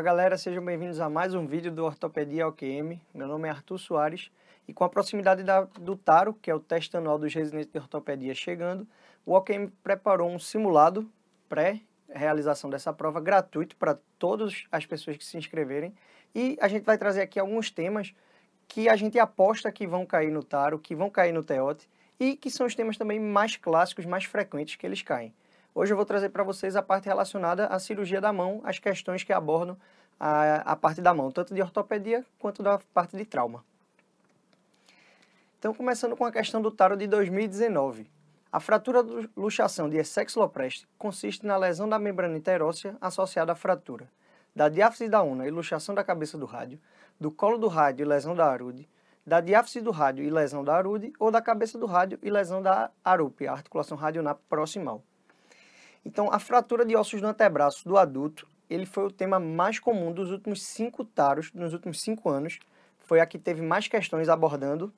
Olá galera, sejam bem-vindos a mais um vídeo do Ortopedia OQM. Meu nome é Arthur Soares e com a proximidade da, do TARO, que é o teste anual dos residentes de ortopedia chegando, o OQM preparou um simulado pré-realização dessa prova gratuito para todas as pessoas que se inscreverem e a gente vai trazer aqui alguns temas que a gente aposta que vão cair no TARO, que vão cair no TEOT e que são os temas também mais clássicos, mais frequentes que eles caem. Hoje eu vou trazer para vocês a parte relacionada à cirurgia da mão, as questões que abordam a, a parte da mão, tanto de ortopedia quanto da parte de trauma. Então, começando com a questão do taro de 2019. A fratura de luxação de Essex lopreste consiste na lesão da membrana interóssea associada à fratura da diáfise da una e luxação da cabeça do rádio, do colo do rádio e lesão da arude, da diáfise do rádio e lesão da arude ou da cabeça do rádio e lesão da arupe, a articulação radionar proximal. Então, a fratura de ossos do antebraço do adulto, ele foi o tema mais comum dos últimos cinco taros, nos últimos cinco anos. Foi a que teve mais questões abordando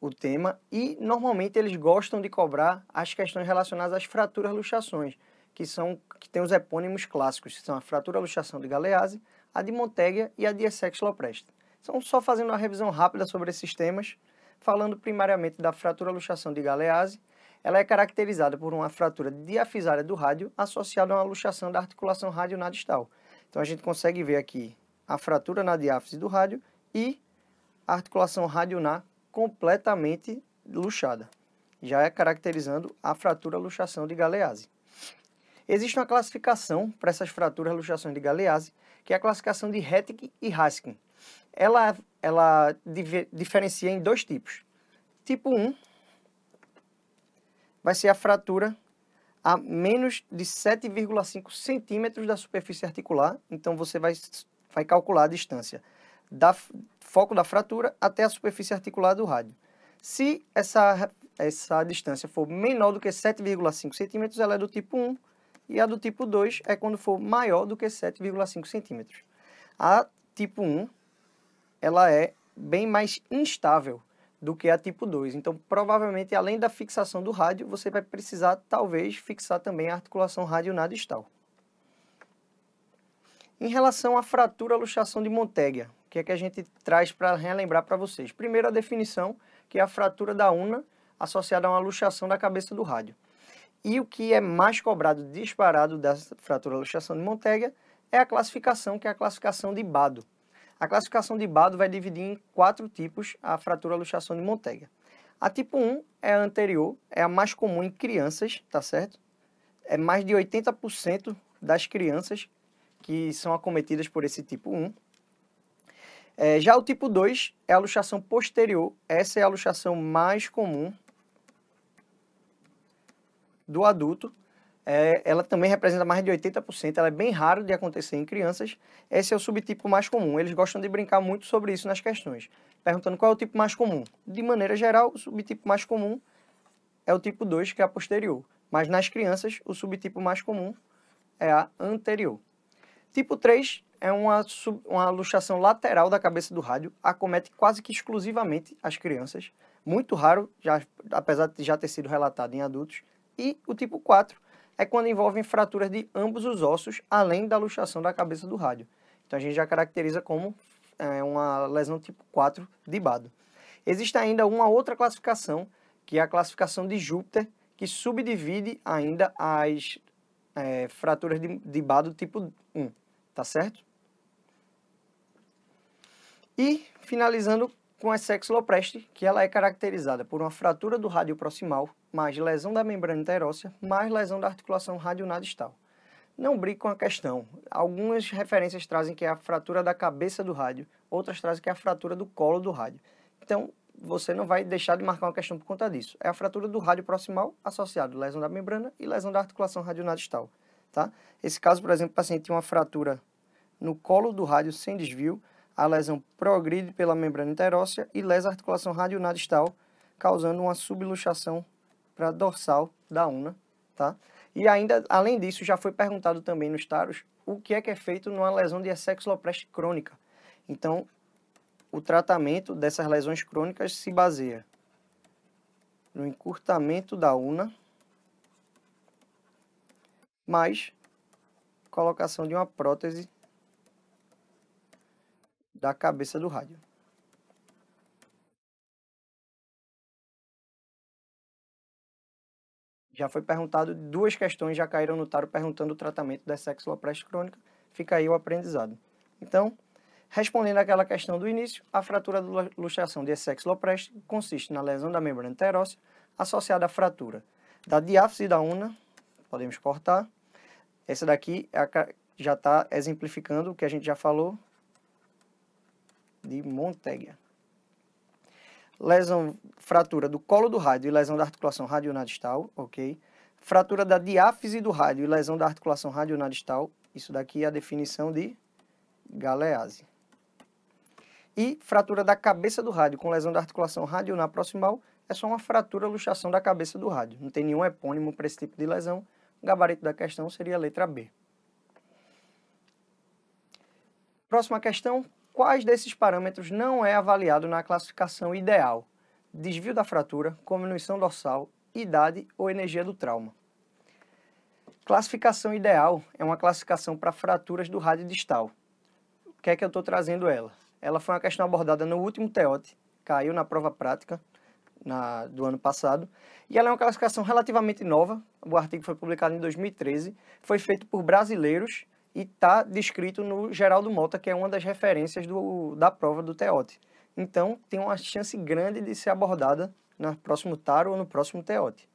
o tema e normalmente eles gostam de cobrar as questões relacionadas às fraturas luxações, que são que tem os epônimos clássicos, que são a fratura luxação de Galeazzi, a de Monteglia e a de Essex Lopresti. Então, só fazendo uma revisão rápida sobre esses temas, falando primariamente da fratura luxação de Galeazzi, ela é caracterizada por uma fratura diafisária do rádio associada a uma luxação da articulação radionadistal. Então a gente consegue ver aqui a fratura na diáfise do rádio e a articulação radionar completamente luxada. Já é caracterizando a fratura luxação de Galeazzi. Existe uma classificação para essas fraturas luxações de Galeazzi, que é a classificação de Hettig e Haskin. Ela, ela diferencia em dois tipos. Tipo 1, vai ser a fratura a menos de 7,5 centímetros da superfície articular. Então, você vai, vai calcular a distância da foco da fratura até a superfície articular do rádio. Se essa, essa distância for menor do que 7,5 centímetros, ela é do tipo 1, e a do tipo 2 é quando for maior do que 7,5 centímetros. A tipo 1, ela é bem mais instável, do que a tipo 2. Então, provavelmente, além da fixação do rádio, você vai precisar, talvez, fixar também a articulação radionadistal. Em relação à fratura luxação de Monteglia, o que é que a gente traz para relembrar para vocês? Primeiro, a definição, que é a fratura da una associada a uma luxação da cabeça do rádio. E o que é mais cobrado disparado dessa fratura luxação de Monteglia é a classificação, que é a classificação de Bado. A classificação de Bado vai dividir em quatro tipos a fratura luxação de Monteglia. A tipo 1 é a anterior, é a mais comum em crianças, tá certo? É mais de 80% das crianças que são acometidas por esse tipo 1. É, já o tipo 2 é a luxação posterior, essa é a luxação mais comum do adulto é, ela também representa mais de 80%, ela é bem raro de acontecer em crianças. Esse é o subtipo mais comum. Eles gostam de brincar muito sobre isso nas questões, perguntando qual é o tipo mais comum. De maneira geral, o subtipo mais comum é o tipo 2, que é a posterior. Mas nas crianças, o subtipo mais comum é a anterior. Tipo 3 é uma, sub, uma luxação lateral da cabeça do rádio, acomete quase que exclusivamente as crianças. Muito raro, já, apesar de já ter sido relatado em adultos. E o tipo 4 é quando envolvem fraturas de ambos os ossos, além da luxação da cabeça do rádio. Então a gente já caracteriza como é, uma lesão tipo 4 de Bado. Existe ainda uma outra classificação, que é a classificação de Júpiter, que subdivide ainda as é, fraturas de, de Bado tipo 1, tá certo? E finalizando com a sexulopreste, que ela é caracterizada por uma fratura do rádio proximal, mais lesão da membrana interóssea, mais lesão da articulação radionadistal. Não brinque com a questão. Algumas referências trazem que é a fratura da cabeça do rádio, outras trazem que é a fratura do colo do rádio. Então, você não vai deixar de marcar uma questão por conta disso. É a fratura do rádio proximal associado à lesão da membrana e lesão da articulação radionadistal. Tá? Esse caso, por exemplo, o paciente tinha uma fratura no colo do rádio sem desvio, a lesão progride pela membrana interóssea e lesa a articulação radionadistal, causando uma subluxação para dorsal da una, tá? E ainda, além disso, já foi perguntado também nos taros o que é que é feito numa lesão de essexlopreste crônica. Então, o tratamento dessas lesões crônicas se baseia no encurtamento da una, mais colocação de uma prótese da cabeça do rádio. Já foi perguntado, duas questões já caíram no taro perguntando o tratamento da sexualopreste crônica. Fica aí o aprendizado. Então, respondendo àquela questão do início, a fratura da luxação de sexualopreste consiste na lesão da membrana interóssea associada à fratura da diáfise da una, podemos cortar. Essa daqui é a, já está exemplificando o que a gente já falou de Monteggia lesão, fratura do colo do rádio e lesão da articulação radionadistal, ok? Fratura da diáfise do rádio e lesão da articulação radionadistal, isso daqui é a definição de Galeazzi. E fratura da cabeça do rádio com lesão da articulação radionar proximal é só uma fratura luxação da cabeça do rádio. Não tem nenhum epônimo para esse tipo de lesão. O gabarito da questão seria a letra B. Próxima questão, quais desses parâmetros não é avaliado na classificação ideal? Desvio da fratura, diminuição dorsal, idade ou energia do trauma. Classificação ideal é uma classificação para fraturas do rádio distal. O que é que eu estou trazendo ela? Ela foi uma questão abordada no último TEOT, caiu na prova prática na, do ano passado, e ela é uma classificação relativamente nova, o artigo foi publicado em 2013, foi feito por brasileiros e está descrito no Geraldo Mota, que é uma das referências do, da prova do TEOT. Então, tem uma chance grande de ser abordada no próximo TARO ou no próximo TEOT.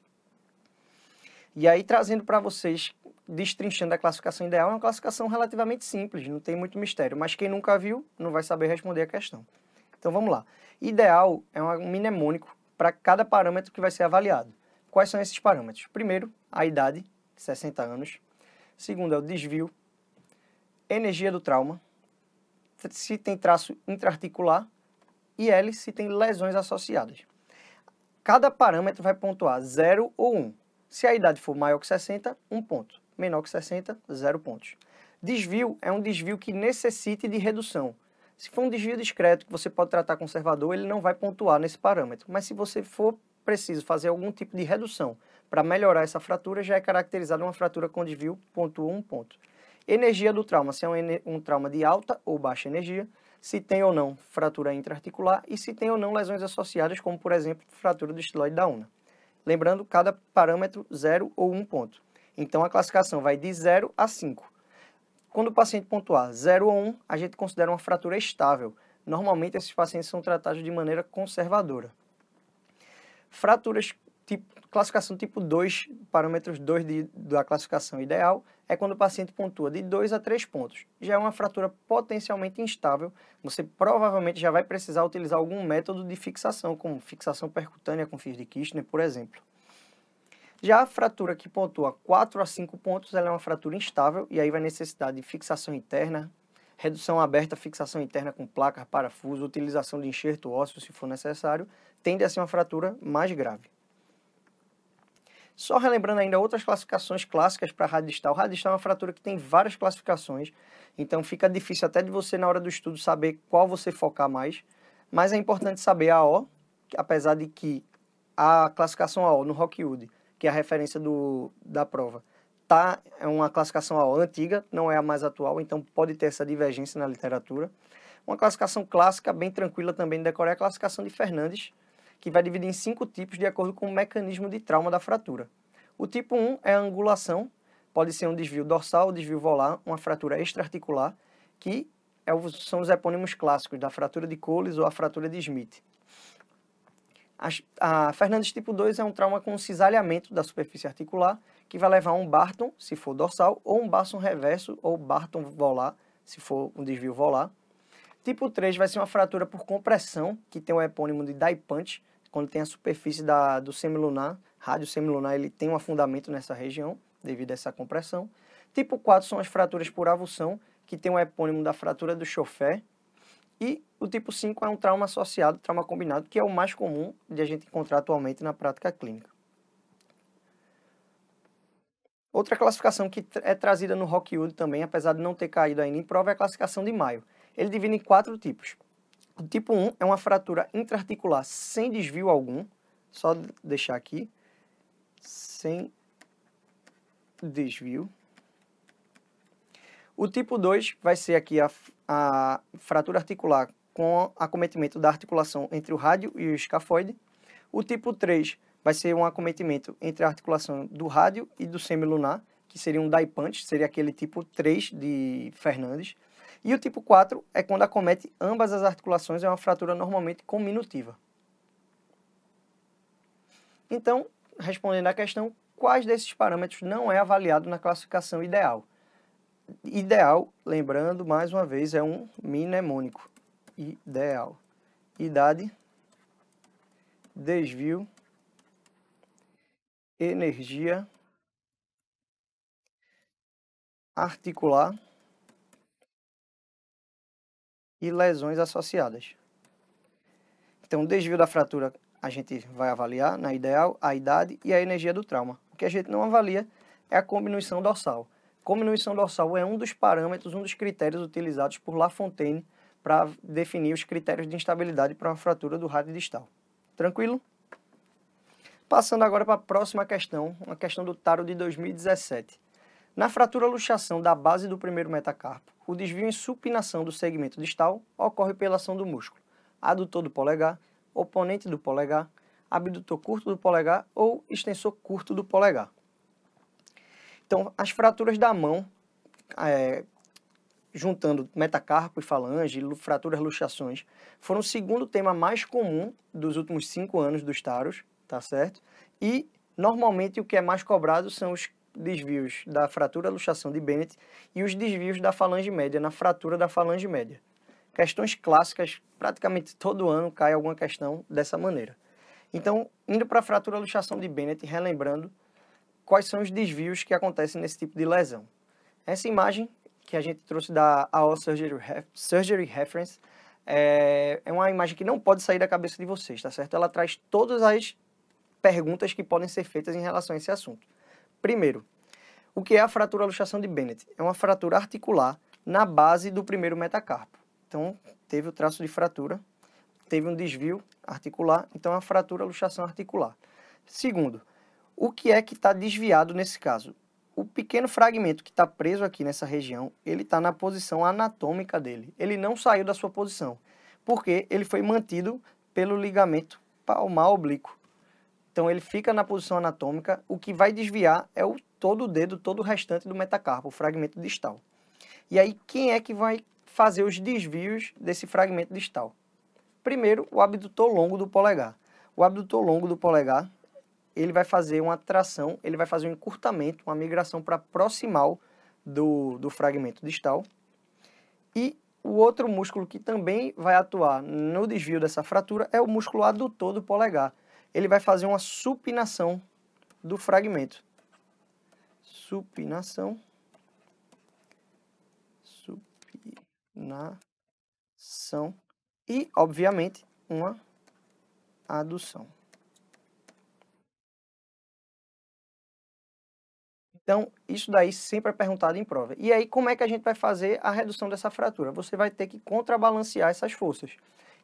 E aí, trazendo para vocês, destrinchando a classificação ideal, é uma classificação relativamente simples, não tem muito mistério, mas quem nunca viu não vai saber responder a questão. Então, vamos lá. Ideal é um mnemônico para cada parâmetro que vai ser avaliado. Quais são esses parâmetros? Primeiro, a idade, 60 anos. Segundo é o desvio, energia do trauma, se tem traço intraarticular e L se tem lesões associadas. Cada parâmetro vai pontuar 0 ou 1. Um. Se a idade for maior que 60, 1 um ponto. Menor que 60, 0 pontos. Desvio é um desvio que necessite de redução. Se for um desvio discreto que você pode tratar conservador, ele não vai pontuar nesse parâmetro. Mas se você for preciso fazer algum tipo de redução para melhorar essa fratura, já é caracterizada uma fratura com desvio pontua 1 ponto. Energia do trauma, se é um, um trauma de alta ou baixa energia, se tem ou não fratura intraarticular e se tem ou não lesões associadas, como por exemplo, fratura do estiloide da una. Lembrando, cada parâmetro 0 ou 1 um ponto. Então a classificação vai de 0 a 5. Quando o paciente pontuar 0 ou 1, um, a gente considera uma fratura estável. Normalmente esses pacientes são tratados de maneira conservadora. Fraturas tipo, classificação tipo 2, parâmetros 2 de, da classificação ideal, é quando o paciente pontua de 2 a 3 pontos. Já é uma fratura potencialmente instável, você provavelmente já vai precisar utilizar algum método de fixação, como fixação percutânea com fios de Kirchner, por exemplo. Já a fratura que pontua 4 a 5 pontos, ela é uma fratura instável e aí vai necessitar de fixação interna, redução aberta, fixação interna com placa, parafuso, utilização de enxerto ósseo se for necessário, tende a ser uma fratura mais grave. Só relembrando ainda outras classificações clássicas para radistal. Radistal é uma fratura que tem várias classificações, então fica difícil até de você, na hora do estudo, saber qual você focar mais. Mas é importante saber a O, apesar de que a classificação AO no Rockwood, que é a referência do, da prova, tá, é uma classificação AO antiga, não é a mais atual, então pode ter essa divergência na literatura. Uma classificação clássica, bem tranquila também de decorar, é a classificação de Fernandes, que vai dividir em cinco tipos de acordo com o mecanismo de trauma da fratura. O tipo 1 é a angulação, pode ser um desvio dorsal, desvio volar, uma fratura extraarticular, que é são os epônimos clássicos da fratura de Coles ou a fratura de Smith. A Fernandes tipo 2 é um trauma com cisalhamento da superfície articular, que vai levar a um Barton, se for dorsal, ou um Barton reverso, ou Barton volar, se for um desvio volar. Tipo 3 vai ser uma fratura por compressão, que tem o epônimo de die punch, quando tem a superfície da, do semilunar, rádio semilunar, ele tem um afundamento nessa região, devido a essa compressão. Tipo 4 são as fraturas por avulsão, que tem o um epônimo da fratura do chofé. E o tipo 5 é um trauma associado, trauma combinado, que é o mais comum de a gente encontrar atualmente na prática clínica. Outra classificação que é trazida no Rockwood também, apesar de não ter caído ainda em prova, é a classificação de Maio. Ele divide em quatro tipos. O tipo 1 é uma fratura intraarticular sem desvio algum, só deixar aqui, sem desvio. O tipo 2 vai ser aqui a, a fratura articular com acometimento da articulação entre o rádio e o escafoide. O tipo 3 vai ser um acometimento entre a articulação do rádio e do semilunar, que seria um punch, seria aquele tipo 3 de Fernandes. E o tipo 4 é quando acomete ambas as articulações, é uma fratura normalmente cominutiva. Então, respondendo à questão, quais desses parâmetros não é avaliado na classificação ideal? Ideal, lembrando mais uma vez, é um mnemônico. Ideal. Idade, desvio, energia, articular e lesões associadas. Então, o desvio da fratura a gente vai avaliar, na ideal, a idade e a energia do trauma. O que a gente não avalia é a combinação dorsal. Combinação dorsal é um dos parâmetros, um dos critérios utilizados por Lafontaine para definir os critérios de instabilidade para uma fratura do rádio distal. Tranquilo? Passando agora para a próxima questão, uma questão do Taro de 2017. Na fratura luxação da base do primeiro metacarpo, o desvio em supinação do segmento distal ocorre pela ação do músculo adutor do polegar, oponente do polegar, abdutor curto do polegar ou extensor curto do polegar. Então, as fraturas da mão, é, juntando metacarpo e falange, fraturas luxações, foram o segundo tema mais comum dos últimos cinco anos dos taros, tá certo? E, normalmente, o que é mais cobrado são os desvios da fratura luxação de Bennett e os desvios da falange média na fratura da falange média. Questões clássicas, praticamente todo ano cai alguma questão dessa maneira. Então, indo para a fratura luxação de Bennett, relembrando quais são os desvios que acontecem nesse tipo de lesão. Essa imagem que a gente trouxe da AO Surgery, Surgery Reference é, é uma imagem que não pode sair da cabeça de vocês, tá certo? Ela traz todas as perguntas que podem ser feitas em relação a esse assunto. Primeiro, o que é a fratura luxação de Bennett? É uma fratura articular na base do primeiro metacarpo. Então, teve o traço de fratura, teve um desvio articular, então é uma fratura luxação articular. Segundo, o que é que está desviado nesse caso? O pequeno fragmento que está preso aqui nessa região, ele está na posição anatômica dele. Ele não saiu da sua posição, porque ele foi mantido pelo ligamento palmar oblíquo. Então ele fica na posição anatômica, o que vai desviar é o todo o dedo, todo o restante do metacarpo, o fragmento distal. E aí quem é que vai fazer os desvios desse fragmento distal? Primeiro, o abdutor longo do polegar. O abdutor longo do polegar, ele vai fazer uma tração, ele vai fazer um encurtamento, uma migração para proximal do, do fragmento distal. E o outro músculo que também vai atuar no desvio dessa fratura é o músculo adutor do polegar, ele vai fazer uma supinação do fragmento. Supinação. Supinação. E, obviamente, uma adução. Então, isso daí sempre é perguntado em prova. E aí, como é que a gente vai fazer a redução dessa fratura? Você vai ter que contrabalancear essas forças.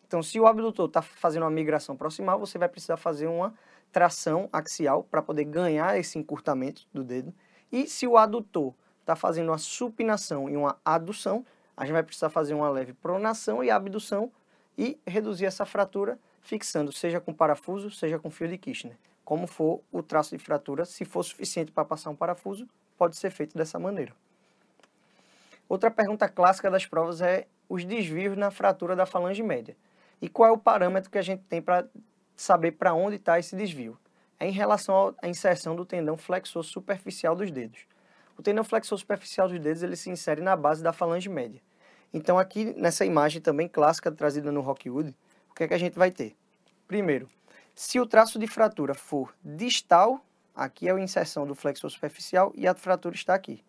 Então, se o abdutor está fazendo uma migração proximal, você vai precisar fazer uma tração axial para poder ganhar esse encurtamento do dedo. E se o adutor está fazendo uma supinação e uma adução, a gente vai precisar fazer uma leve pronação e abdução e reduzir essa fratura fixando, seja com parafuso, seja com fio de Kirchner. Como for o traço de fratura, se for suficiente para passar um parafuso, pode ser feito dessa maneira. Outra pergunta clássica das provas é os desvios na fratura da falange média. E qual é o parâmetro que a gente tem para saber para onde está esse desvio? É em relação à inserção do tendão flexor superficial dos dedos. O tendão flexor superficial dos dedos ele se insere na base da falange média. Então aqui nessa imagem também clássica trazida no Rockwood, o que é que a gente vai ter? Primeiro, se o traço de fratura for distal, aqui é a inserção do flexor superficial e a fratura está aqui.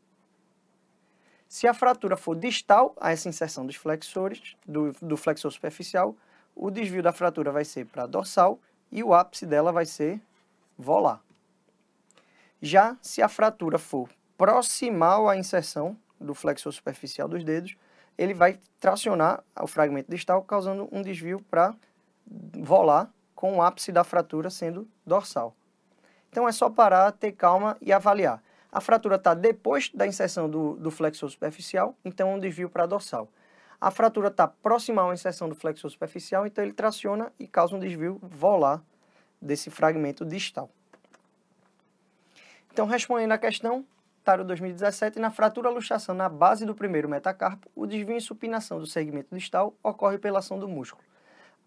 Se a fratura for distal a essa inserção dos flexores, do, do flexor superficial, o desvio da fratura vai ser para dorsal e o ápice dela vai ser volar. Já se a fratura for proximal à inserção do flexor superficial dos dedos, ele vai tracionar o fragmento distal, causando um desvio para volar, com o ápice da fratura sendo dorsal. Então é só parar, ter calma e avaliar. A fratura está depois da inserção do, do flexor superficial, então um desvio para dorsal. A fratura está próxima a uma inserção do flexor superficial, então ele traciona e causa um desvio volar desse fragmento distal. Então, respondendo à questão, Taro 2017, na fratura luxação na base do primeiro metacarpo, o desvio em supinação do segmento distal ocorre pela ação do músculo.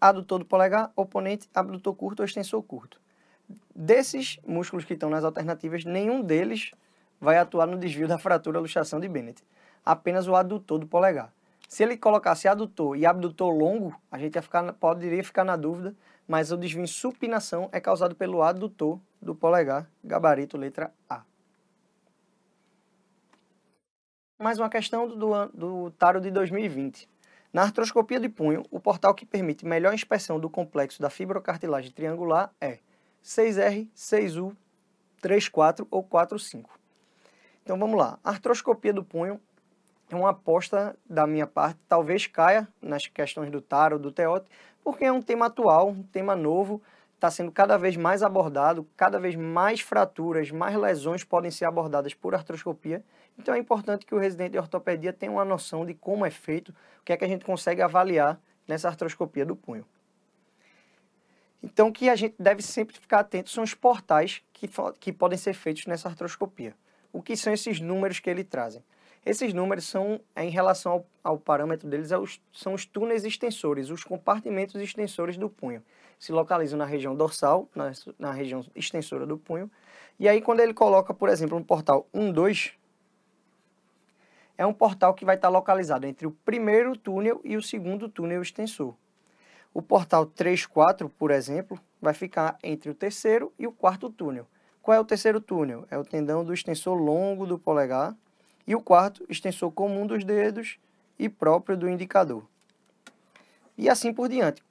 Adutor do polegar, oponente, abdutor curto ou extensor curto. Desses músculos que estão nas alternativas, nenhum deles vai atuar no desvio da fratura luxação de Bennett. Apenas o adutor do polegar. Se ele colocasse adutor e abdutor longo, a gente ia ficar, poderia ficar na dúvida, mas o desvio em supinação é causado pelo adutor do polegar, gabarito letra A. Mais uma questão do, do Taro de 2020. Na artroscopia de punho, o portal que permite melhor inspeção do complexo da fibrocartilagem triangular é 6R, 6U, 34 ou 45. Então vamos lá. Artroscopia do punho é uma aposta da minha parte, talvez caia nas questões do Taro, do Teote, porque é um tema atual, um tema novo, está sendo cada vez mais abordado, cada vez mais fraturas, mais lesões podem ser abordadas por artroscopia. Então é importante que o residente de ortopedia tenha uma noção de como é feito, o que é que a gente consegue avaliar nessa artroscopia do punho. Então, o que a gente deve sempre ficar atento são os portais que, que podem ser feitos nessa artroscopia. O que são esses números que ele trazem? Esses números são, em relação ao, ao parâmetro deles, é são os túneis extensores, os compartimentos extensores do punho. Se localizam na região dorsal, na, na região extensora do punho. E aí, quando ele coloca, por exemplo, um portal 1, 2, é um portal que vai estar localizado entre o primeiro túnel e o segundo túnel extensor. O portal 3, 4, por exemplo, vai ficar entre o terceiro e o quarto túnel. Qual é o terceiro túnel? É o tendão do extensor longo do polegar, e o quarto, extensor comum dos dedos e próprio do indicador. E assim por diante.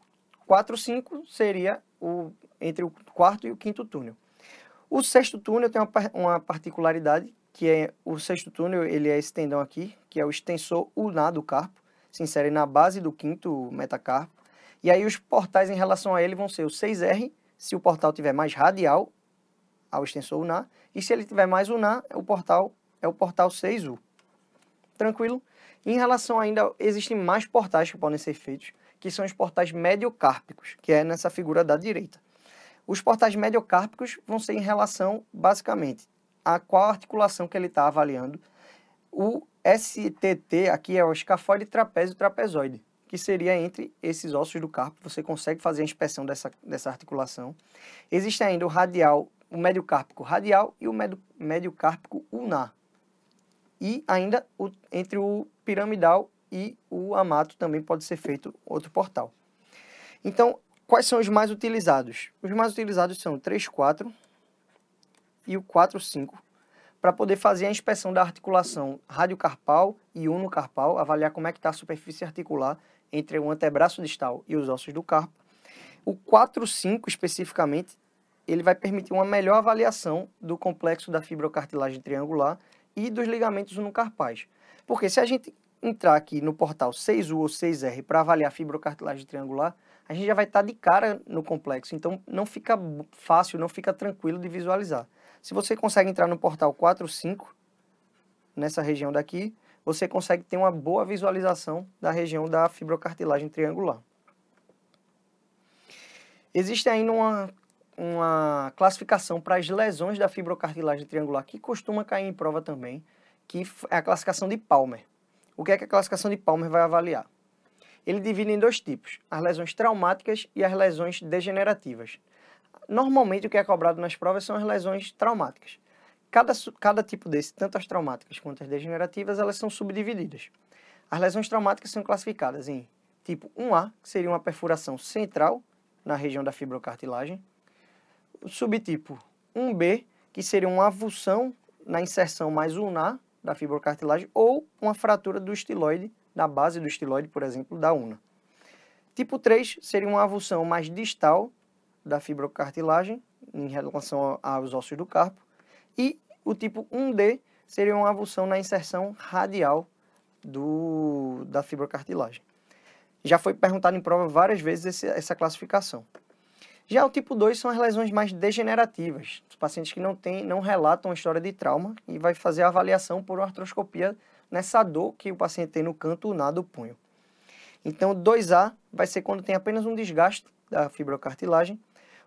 4, 5 seria o, entre o quarto e o quinto túnel. O sexto túnel tem uma, uma particularidade, que é o sexto túnel, ele é esse tendão aqui, que é o extensor ulnar do carpo, se insere na base do quinto metacarpo. E aí os portais em relação a ele vão ser o 6R, se o portal tiver mais radial ao extensor ulnar, e se ele tiver mais ulnar, o portal é o portal 6U. Tranquilo? em relação ainda, existem mais portais que podem ser feitos, que são os portais mediocárpicos, que é nessa figura da direita. Os portais mediocárpicos vão ser em relação, basicamente, a qual articulação que ele está avaliando. O STT aqui é o escafoide trapézio trapezoide, que seria entre esses ossos do carpo. Você consegue fazer a inspeção dessa, dessa articulação. Existe ainda o radial, o mediocárpico radial e o mediocárpico ulnar, e ainda o, entre o piramidal e o amato também pode ser feito outro portal. Então, quais são os mais utilizados? Os mais utilizados são o 3-4 e o 4-5, para poder fazer a inspeção da articulação radiocarpal e unocarpal, avaliar como é que está a superfície articular entre o antebraço distal e os ossos do carpo. O 4-5, especificamente, ele vai permitir uma melhor avaliação do complexo da fibrocartilagem triangular e dos ligamentos unocarpais. Porque se a gente entrar aqui no portal 6U ou 6R para avaliar a fibrocartilagem triangular, a gente já vai estar tá de cara no complexo, então não fica fácil, não fica tranquilo de visualizar. Se você consegue entrar no portal 4, 5, nessa região daqui, você consegue ter uma boa visualização da região da fibrocartilagem triangular. Existe ainda uma uma classificação para as lesões da fibrocartilagem triangular, que costuma cair em prova também, que é a classificação de Palmer. O que é que a classificação de Palmer vai avaliar? Ele divide em dois tipos, as lesões traumáticas e as lesões degenerativas. Normalmente o que é cobrado nas provas são as lesões traumáticas. Cada, cada tipo desse, tanto as traumáticas quanto as degenerativas, elas são subdivididas. As lesões traumáticas são classificadas em tipo 1A, que seria uma perfuração central na região da fibrocartilagem, subtipo 1B, que seria uma avulsão na inserção mais ulnar da fibrocartilagem ou uma fratura do estiloide, da base do estiloide, por exemplo, da una. Tipo 3 seria uma avulsão mais distal da fibrocartilagem em relação aos ossos do carpo. E o tipo 1D seria uma avulsão na inserção radial do, da fibrocartilagem. Já foi perguntado em prova várias vezes esse, essa classificação. Já o tipo 2 são as lesões mais degenerativas, os pacientes que não, tem, não relatam a história de trauma e vai fazer a avaliação por artroscopia nessa dor que o paciente tem no canto ulnar do punho. Então, 2A vai ser quando tem apenas um desgaste da fibrocartilagem.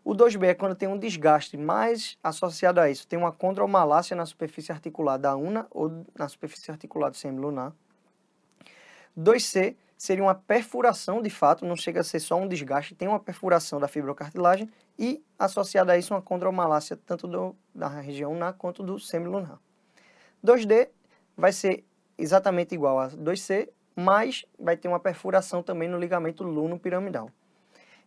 O 2B é quando tem um desgaste, mas associado a isso tem uma condromalácia na superfície articular da una ou na superfície articular do semilunar. 2C seria uma perfuração de fato, não chega a ser só um desgaste, tem uma perfuração da fibrocartilagem e associada a isso uma condromalácia tanto do, da região unar quanto do semilunar. 2D vai ser exatamente igual a 2C, mas vai ter uma perfuração também no ligamento luno piramidal.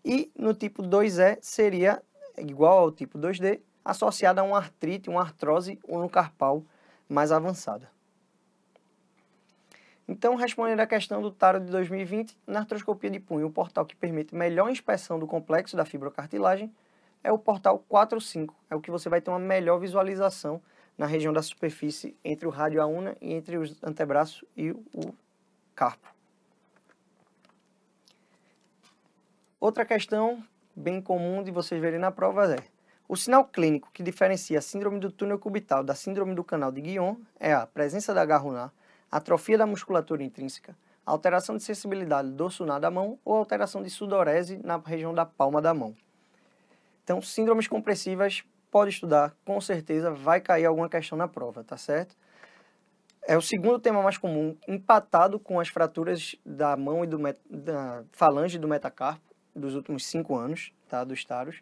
E no tipo 2E seria igual ao tipo 2D, associada a uma artrite, uma artrose unocarpal mais avançada. Então, respondendo à questão do TARO de 2020, na artroscopia de punho, o portal que permite melhor inspeção do complexo da fibrocartilagem é o portal 4-5. É o que você vai ter uma melhor visualização na região da superfície entre o rádio una e entre os antebraços e o carpo. Outra questão bem comum de vocês verem na prova é o sinal clínico que diferencia a síndrome do túnel cubital da síndrome do canal de Guion é a presença da garrunar, atrofia da musculatura intrínseca, alteração de sensibilidade dorsunar da mão ou alteração de sudorese na região da palma da mão. Então, síndromes compressivas, pode estudar, com certeza vai cair alguma questão na prova, tá certo? É o segundo tema mais comum, empatado com as fraturas da mão e do da falange do metacarpo dos últimos cinco anos, tá, dos taros.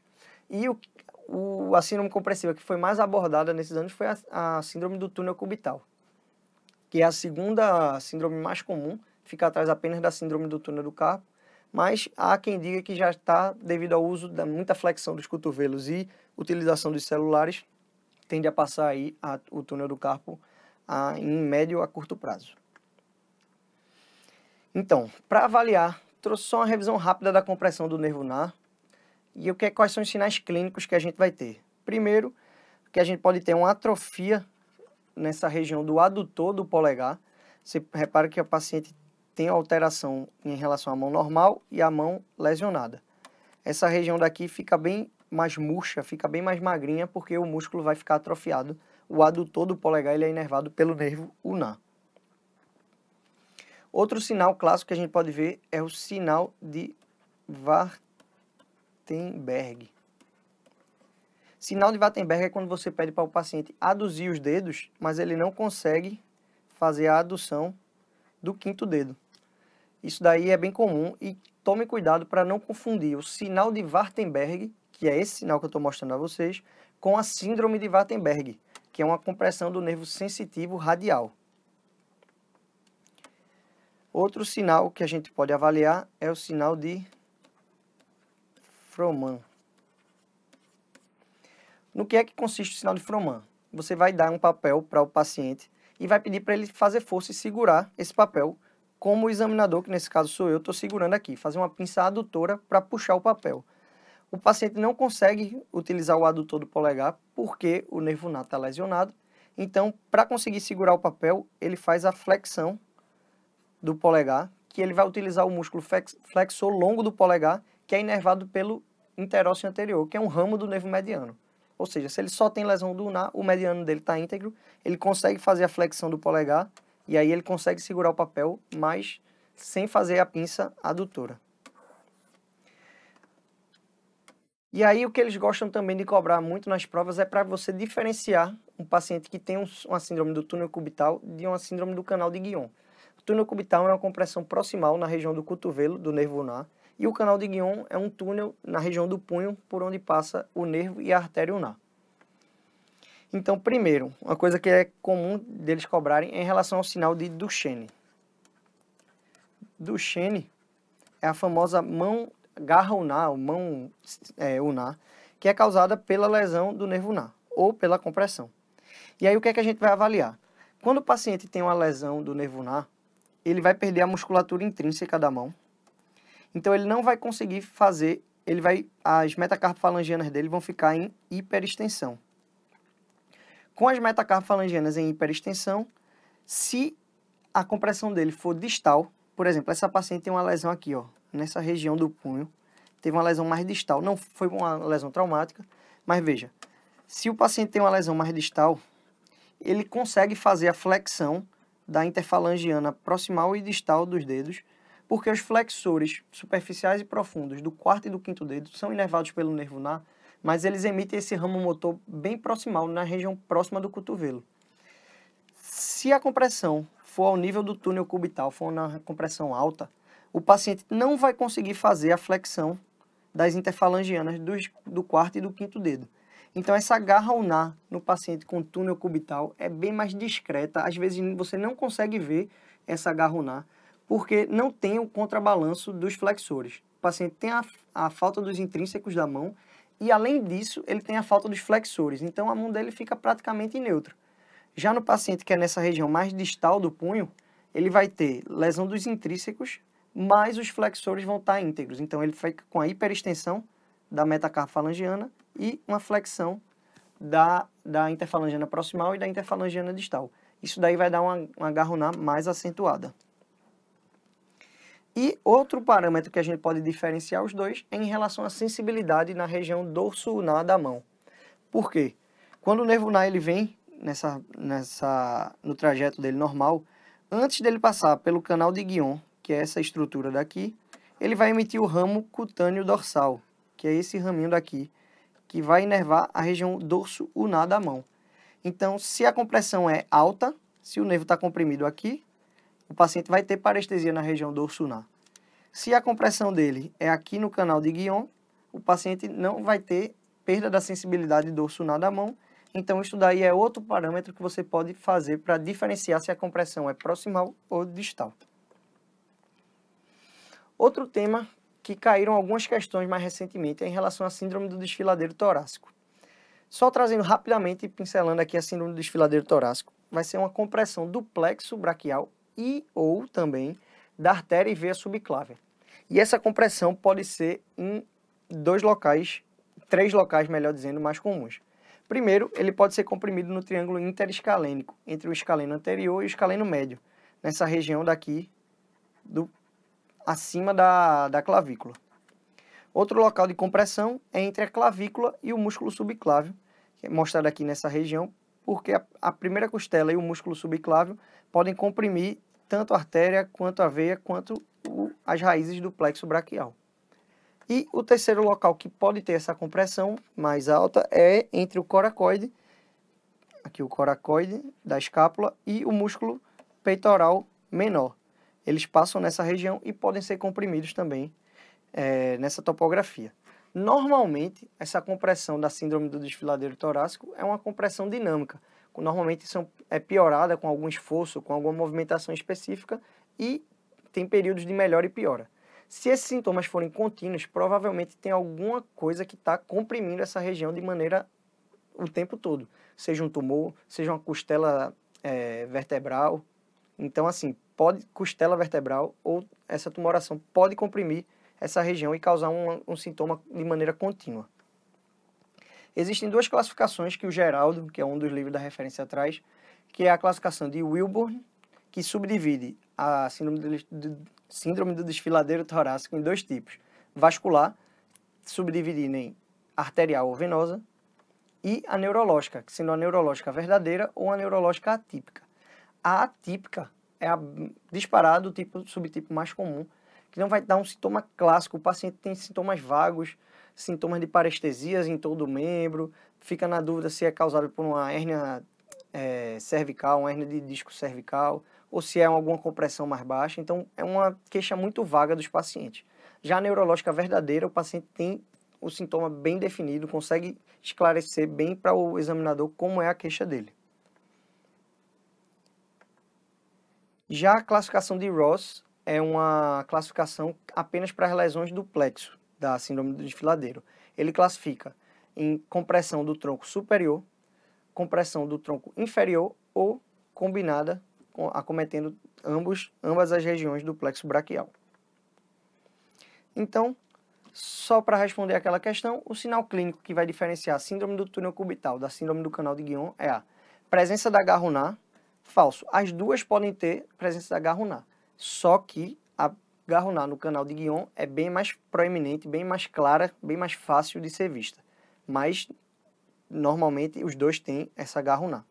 E o, o, a síndrome compressiva que foi mais abordada nesses anos foi a, a síndrome do túnel cubital, que é a segunda síndrome mais comum, fica atrás apenas da síndrome do túnel do carpo, mas há quem diga que já está devido ao uso da muita flexão dos cotovelos e utilização dos celulares, tende a passar aí a, o túnel do carpo a, em médio a curto prazo. Então, para avaliar, trouxe só uma revisão rápida da compressão do nervo nar e o que, quais são os sinais clínicos que a gente vai ter. Primeiro, que a gente pode ter uma atrofia nessa região do adutor do polegar. Você repara que a paciente tem alteração em relação à mão normal e à mão lesionada. Essa região daqui fica bem mais murcha, fica bem mais magrinha, porque o músculo vai ficar atrofiado. O adutor do polegar ele é inervado pelo nervo ulnar. Outro sinal clássico que a gente pode ver é o sinal de Wartenberg. Sinal de Wartenberg é quando você pede para o paciente aduzir os dedos, mas ele não consegue fazer a adução do quinto dedo. Isso daí é bem comum e tome cuidado para não confundir o sinal de Wartenberg, que é esse sinal que eu estou mostrando a vocês, com a síndrome de Wartenberg, que é uma compressão do nervo sensitivo radial. Outro sinal que a gente pode avaliar é o sinal de Froman. No que é que consiste o sinal de Froman? Você vai dar um papel para o paciente e vai pedir para ele fazer força e segurar esse papel, como o examinador, que nesse caso sou eu, estou segurando aqui, fazer uma pinça adutora para puxar o papel. O paciente não consegue utilizar o adutor do polegar porque o nervo nato está lesionado. Então, para conseguir segurar o papel, ele faz a flexão do polegar, que ele vai utilizar o músculo flexor longo do polegar, que é inervado pelo interósseo anterior, que é um ramo do nervo mediano. Ou seja, se ele só tem lesão do ulnar, o mediano dele está íntegro, ele consegue fazer a flexão do polegar e aí ele consegue segurar o papel, mas sem fazer a pinça adutora. E aí o que eles gostam também de cobrar muito nas provas é para você diferenciar um paciente que tem uma síndrome do túnel cubital de uma síndrome do canal de Guion. O túnel cubital é uma compressão proximal na região do cotovelo, do nervo ulnar, e o canal de Guion é um túnel na região do punho por onde passa o nervo e a artéria ulnar. Então, primeiro, uma coisa que é comum deles cobrarem é em relação ao sinal de Duchenne. Duchenne é a famosa mão garra ulnar, ou mão é, ulnar, que é causada pela lesão do nervo ulnar ou pela compressão. E aí o que é que a gente vai avaliar? Quando o paciente tem uma lesão do nervo ulnar, ele vai perder a musculatura intrínseca da mão, então ele não vai conseguir fazer, ele vai, as metacarpofalangianas dele vão ficar em hiperextensão. Com as metacarpofalangianas em hiperextensão, se a compressão dele for distal, por exemplo, essa paciente tem uma lesão aqui, ó, nessa região do punho, teve uma lesão mais distal, não foi uma lesão traumática, mas veja, se o paciente tem uma lesão mais distal, ele consegue fazer a flexão da interfalangiana proximal e distal dos dedos porque os flexores superficiais e profundos do quarto e do quinto dedo são inervados pelo nervo nar, mas eles emitem esse ramo motor bem proximal, na região próxima do cotovelo. Se a compressão for ao nível do túnel cubital, for uma compressão alta, o paciente não vai conseguir fazer a flexão das interfalangianas do, do quarto e do quinto dedo. Então, essa garra ulnar no paciente com túnel cubital é bem mais discreta. Às vezes, você não consegue ver essa garra ulnar, porque não tem o contrabalanço dos flexores. O paciente tem a, a falta dos intrínsecos da mão e, além disso, ele tem a falta dos flexores. Então, a mão dele fica praticamente neutra. Já no paciente que é nessa região mais distal do punho, ele vai ter lesão dos intrínsecos, mas os flexores vão estar íntegros. Então, ele fica com a hiperextensão da metacarfalangiana e uma flexão da, da interfalangiana proximal e da interfalangiana distal. Isso daí vai dar uma, uma garruná mais acentuada. E outro parâmetro que a gente pode diferenciar os dois é em relação à sensibilidade na região dorso-ulnar da mão. Por quê? Quando o nervo ulnar ele vem nessa, nessa, no trajeto dele normal, antes dele passar pelo canal de Guion, que é essa estrutura daqui, ele vai emitir o ramo cutâneo dorsal, que é esse raminho daqui, que vai inervar a região dorso-ulnar da mão. Então, se a compressão é alta, se o nervo está comprimido aqui, o paciente vai ter parestesia na região dorso-ulnar. Se a compressão dele é aqui no canal de Guion, o paciente não vai ter perda da sensibilidade dorso-ulnar da mão. Então, isso daí é outro parâmetro que você pode fazer para diferenciar se a compressão é proximal ou distal. Outro tema que caíram algumas questões mais recentemente é em relação à síndrome do desfiladeiro torácico. Só trazendo rapidamente e pincelando aqui a síndrome do desfiladeiro torácico, vai ser uma compressão do plexo braquial e ou também da artéria e veia subclávia. E essa compressão pode ser em dois locais, três locais, melhor dizendo, mais comuns. Primeiro, ele pode ser comprimido no triângulo interescalênico, entre o escaleno anterior e o escaleno médio, nessa região daqui, do, acima da, da clavícula. Outro local de compressão é entre a clavícula e o músculo subclávio, que é mostrado aqui nessa região, porque a, a primeira costela e o músculo subclávio podem comprimir tanto a artéria, quanto a veia, quanto o, as raízes do plexo braquial. E o terceiro local que pode ter essa compressão mais alta é entre o coracoide, aqui o coracoide da escápula, e o músculo peitoral menor. Eles passam nessa região e podem ser comprimidos também é, nessa topografia. Normalmente, essa compressão da síndrome do desfiladeiro torácico é uma compressão dinâmica, normalmente é piorada com algum esforço, com alguma movimentação específica e tem períodos de melhora e piora. Se esses sintomas forem contínuos, provavelmente tem alguma coisa que está comprimindo essa região de maneira o tempo todo. Seja um tumor, seja uma costela é, vertebral. Então, assim, pode costela vertebral ou essa tumoração pode comprimir essa região e causar um, um sintoma de maneira contínua. Existem duas classificações que o Geraldo, que é um dos livros da referência atrás, que é a classificação de Wilburn, que subdivide a síndrome do, síndrome do desfiladeiro torácico em dois tipos. Vascular, subdividindo em arterial ou venosa, e a neurológica, sendo a neurológica verdadeira ou a neurológica atípica. A atípica é a disparado o tipo subtipo mais comum, que não vai dar um sintoma clássico. O paciente tem sintomas vagos, sintomas de parestesias em todo o membro, fica na dúvida se é causado por uma hérnia é, cervical, uma hérnia de disco cervical, ou se é alguma compressão mais baixa. Então, é uma queixa muito vaga dos pacientes. Já a neurológica verdadeira, o paciente tem o sintoma bem definido, consegue esclarecer bem para o examinador como é a queixa dele. Já a classificação de Ross é uma classificação apenas para as lesões do plexo da síndrome do desfiladeiro. Ele classifica em compressão do tronco superior, compressão do tronco inferior ou combinada, acometendo ambos, ambas as regiões do plexo braquial. Então, só para responder aquela questão, o sinal clínico que vai diferenciar a síndrome do túnel cubital da síndrome do canal de Guion é a presença da garrunar, falso. As duas podem ter presença da garrunar, só que a Garruná no canal de Guion é bem mais proeminente, bem mais clara, bem mais fácil de ser vista. Mas, normalmente, os dois têm essa Garruná.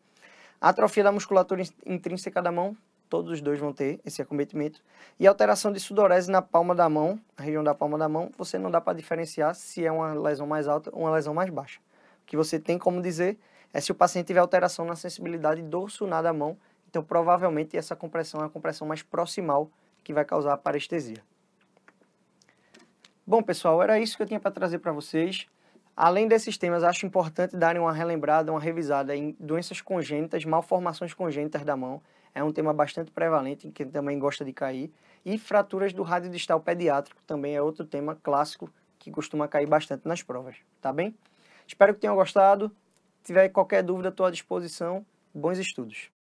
A atrofia da musculatura intrínseca da mão todos os dois vão ter esse acometimento. E alteração de sudorese na palma da mão, na região da palma da mão, você não dá para diferenciar se é uma lesão mais alta ou uma lesão mais baixa. O que você tem como dizer é se o paciente tiver alteração na sensibilidade do sunar da mão, então provavelmente essa compressão é a compressão mais proximal que vai causar a parestesia. Bom, pessoal, era isso que eu tinha para trazer para vocês. Além desses temas, acho importante darem uma relembrada, uma revisada em doenças congênitas, malformações congênitas da mão. É um tema bastante prevalente, que também gosta de cair. E fraturas do rádio distal pediátrico também é outro tema clássico que costuma cair bastante nas provas, tá bem? Espero que tenham gostado. Se tiver qualquer dúvida, estou à disposição. Bons estudos!